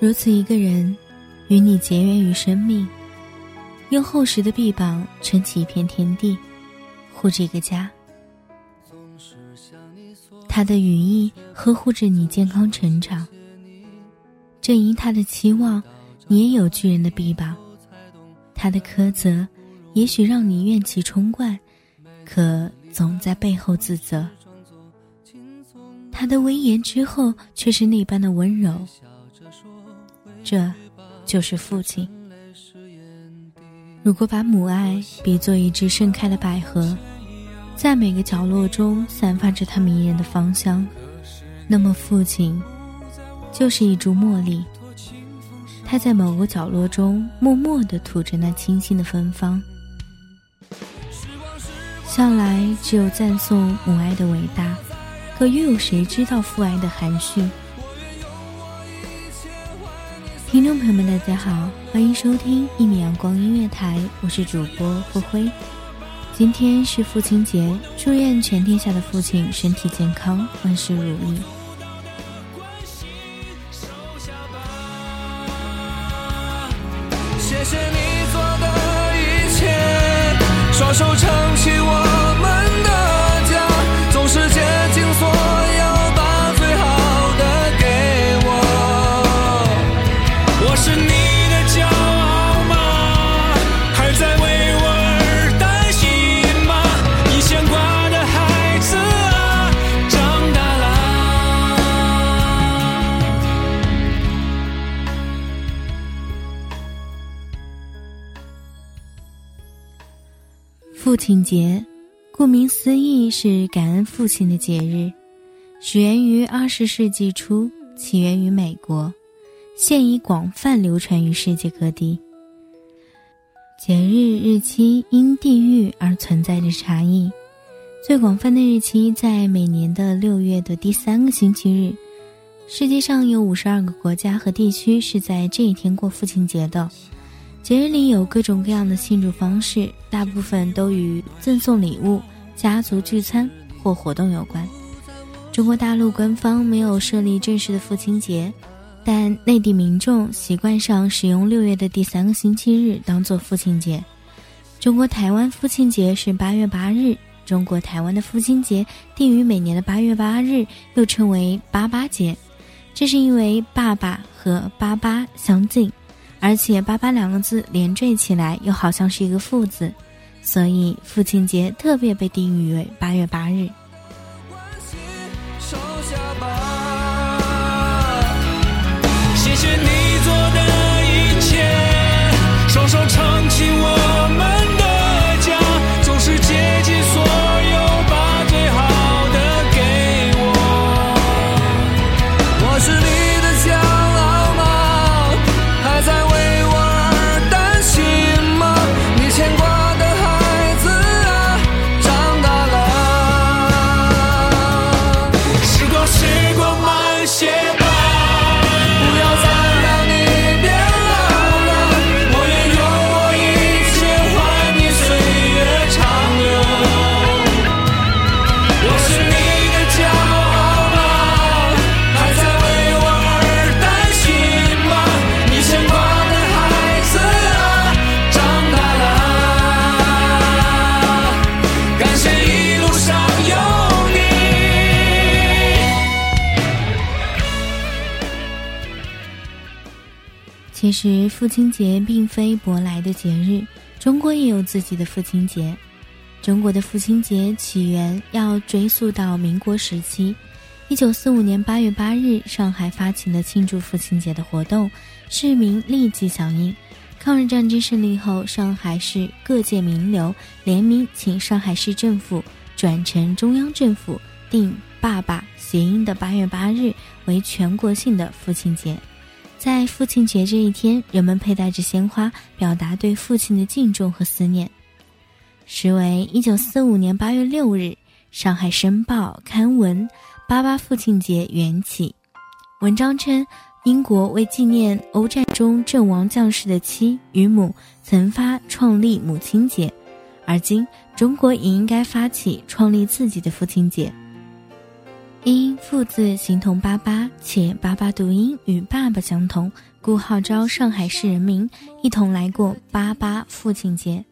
如此一个人，与你结缘于生命，用厚实的臂膀撑起一片天地，护这个家。他的羽翼呵护着你健康成长，正因他的期望，你也有巨人的臂膀。他的苛责，也许让你怨气冲冠，可总在背后自责。他的威严之后，却是那般的温柔。这，就是父亲。如果把母爱比作一只盛开的百合，在每个角落中散发着它迷人的芳香，那么父亲，就是一株茉莉。它在某个角落中默默地吐着那清新的芬芳。向来只有赞颂母爱的伟大，可又有谁知道父爱的含蓄？听众朋友们，大家好，欢迎收听一米阳光音乐台，我是主播付辉。今天是父亲节，祝愿全天下的父亲身体健康，万事如意。父亲节，顾名思义是感恩父亲的节日，始源于二十世纪初，起源于美国，现已广泛流传于世界各地。节日日期因地域而存在着差异，最广泛的日期在每年的六月的第三个星期日。世界上有五十二个国家和地区是在这一天过父亲节的。节日里有各种各样的庆祝方式，大部分都与赠送礼物、家族聚餐或活动有关。中国大陆官方没有设立正式的父亲节，但内地民众习惯上使用六月的第三个星期日当做父亲节。中国台湾父亲节是八月八日，中国台湾的父亲节定于每年的八月八日，又称为八八节，这是因为爸爸和八八相近。而且“八八”两个字连缀起来又好像是一个“父”字，所以父亲节特别被定义为八月八日。谢谢你实父亲节并非舶来的节日，中国也有自己的父亲节。中国的父亲节起源要追溯到民国时期，一九四五年八月八日，上海发起了庆祝父亲节的活动，市民立即响应。抗日战争胜利后，上海市各界名流联名请上海市政府转呈中央政府，定“爸爸”谐音的八月八日为全国性的父亲节。在父亲节这一天，人们佩戴着鲜花，表达对父亲的敬重和思念。时为一九四五年八月六日，《上海申报》刊文“八八父亲节缘起”，文章称，英国为纪念欧战中阵亡将士的妻与母，曾发创立母亲节，而今中国也应该发起创立自己的父亲节。因父字形同“八八”，且“八八”读音与“爸爸”相同，故号召上海市人民一同来过“八八”父亲节。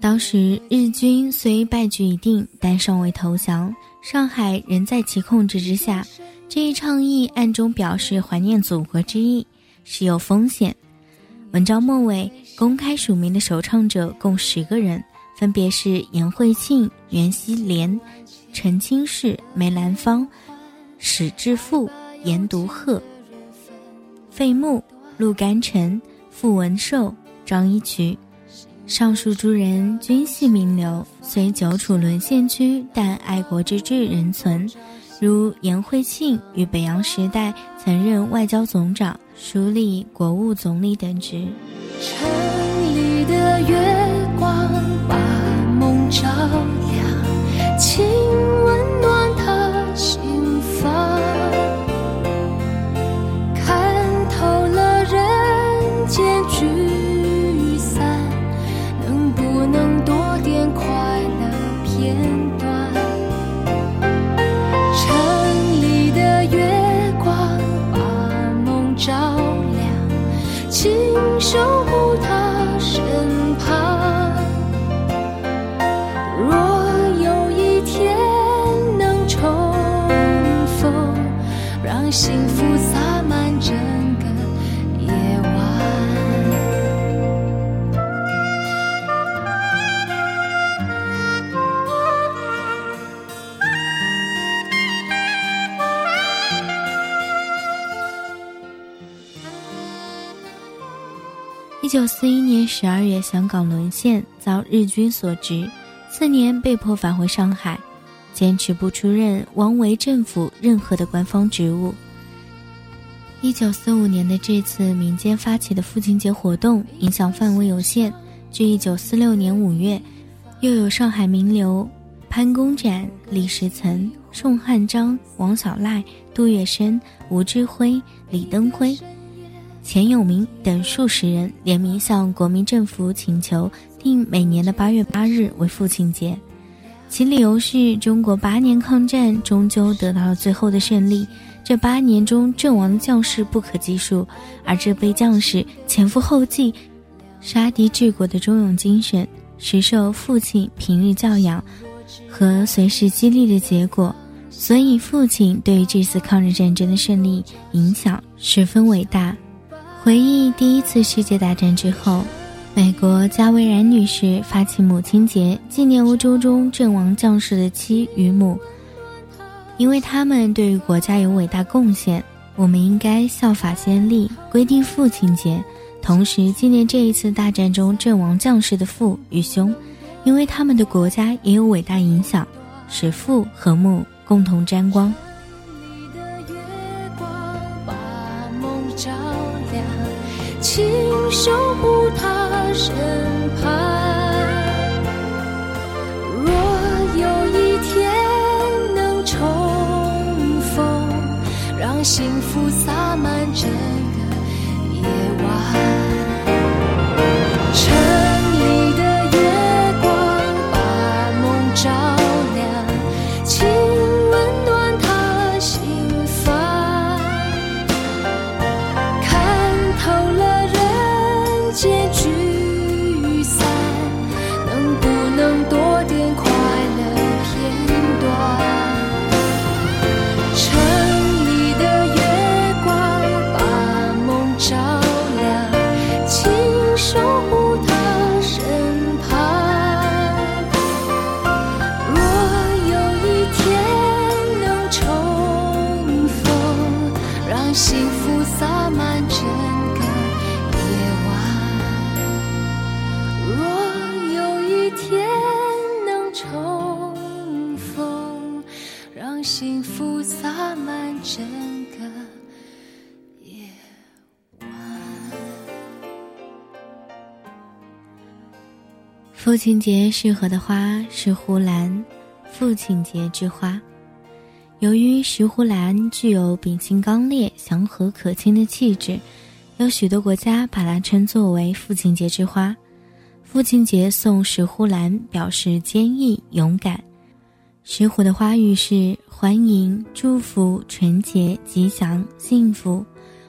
当时日军虽败局已定，但尚未投降，上海仍在其控制之下。这一倡议暗中表示怀念祖国之意，是有风险。文章末尾公开署名的首唱者共十个人，分别是严惠庆、袁希濂、陈清士、梅兰芳、史志富、严独鹤、费穆、陆甘臣、傅文寿、张一渠。上述诸人均系名流，虽久处沦陷区，但爱国之志仍存。如严惠庆于北洋时代曾任外交总长、署理国务总理等职。城里的月一九四一年十二月，香港沦陷，遭日军所执，次年被迫返回上海，坚持不出任汪伪政府任何的官方职务。一九四五年的这次民间发起的父亲节活动，影响范围有限。至一九四六年五月，又有上海名流潘公展、李时岑、宋汉章、王小赖、杜月笙、吴志辉、李登辉。钱永明等数十人联名向国民政府请求定每年的八月八日为父亲节，其理由是中国八年抗战终究得到了最后的胜利，这八年中阵亡的将士不可计数，而这辈将士前赴后继，杀敌治国的忠勇精神，实受父亲平日教养和随时激励的结果，所以父亲对于这次抗日战争的胜利影响十分伟大。回忆第一次世界大战之后，美国加维然女士发起母亲节，纪念欧洲中阵亡将士的妻与母，因为他们对于国家有伟大贡献，我们应该效法先例，规定父亲节，同时纪念这一次大战中阵亡将士的父与兄，因为他们的国家也有伟大影响，使父和母共同沾光。守护他洒满整个夜晚。父亲节适合的花是呼兰，父亲节之花。由于石斛兰具有秉性刚烈、祥和可亲的气质，有许多国家把它称作为父亲节之花。父亲节送石斛兰，表示坚毅勇敢。石斛的花语是欢迎、祝福、纯洁、吉祥、幸福。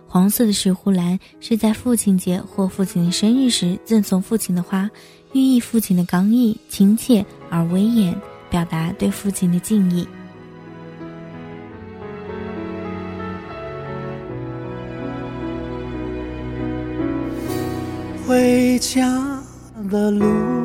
黄色的石斛兰是在父亲节或父亲的生日时赠送父亲的花，寓意父亲的刚毅、亲切而威严，表达对父亲的敬意。回家的路。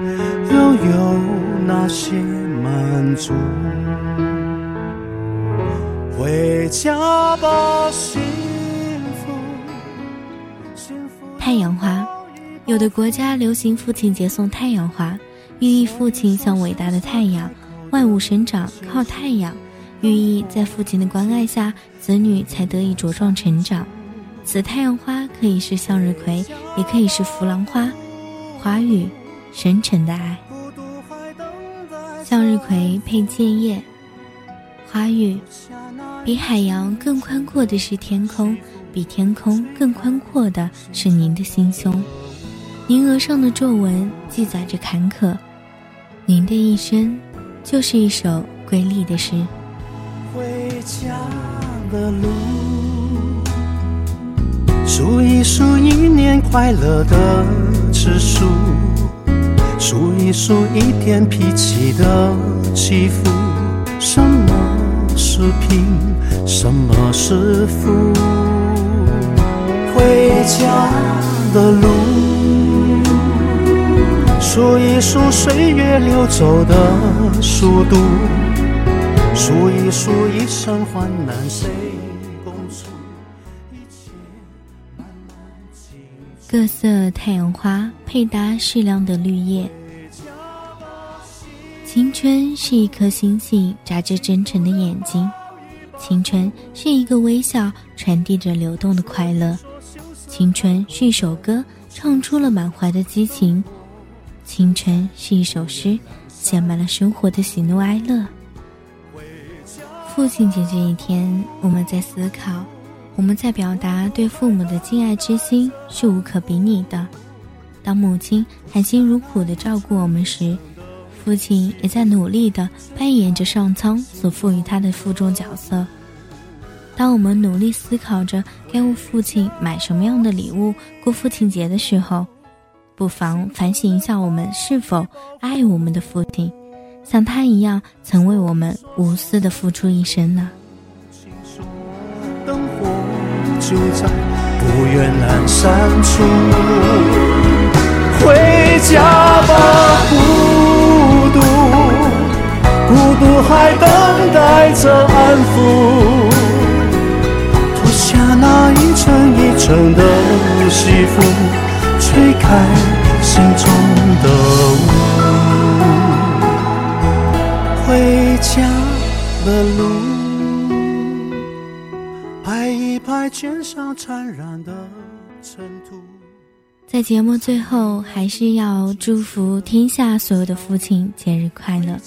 又有那些满足？回家吧，幸福。太阳花，有的国家流行父亲节送太阳花，寓意父亲像伟大的太阳，万物生长靠太阳，寓意在父亲的关爱下，子女才得以茁壮成长。此太阳花可以是向日葵，也可以是弗兰花，华语。深沉的爱，向日葵配剑叶，花语。比海洋更宽阔的是天空，比天空更宽阔的是您的心胸。您额上的皱纹记载着坎坷，您的一生就是一首瑰丽的诗。回家的路，数一数一年快乐的次数。数一数一天脾气的起伏，什么是贫，什么是富？回家的路，数一数岁月流走的速度，数一数一生患难谁各色太阳花配搭适量的绿叶。青春是一颗星星，眨着真诚的眼睛；青春是一个微笑，传递着流动的快乐；青春是一首歌，唱出了满怀的激情；青春是一首诗，写满了生活的喜怒哀乐。父亲节这一天，我们在思考。我们在表达对父母的敬爱之心是无可比拟的。当母亲含辛茹苦地照顾我们时，父亲也在努力地扮演着上苍所赋予他的负重角色。当我们努力思考着该为父亲买什么样的礼物过父亲节的时候，不妨反省一下我们是否爱我们的父亲，像他一样曾为我们无私地付出一生呢？就在不远阑珊处，回家吧，孤独，孤独还等待着安抚。脱下那一层一层的西服，吹开心中的雾。回家的路。肩上沾染的尘土。在节目最后，还是要祝福天下所有的父亲节日快乐！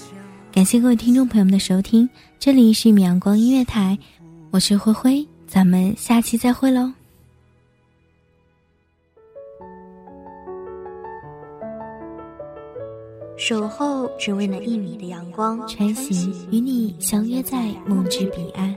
感谢各位听众朋友们的收听，这里是米阳光音乐台，我是灰灰，咱们下期再会喽！守候只为那一米的阳光，穿行与你相约在梦之彼岸。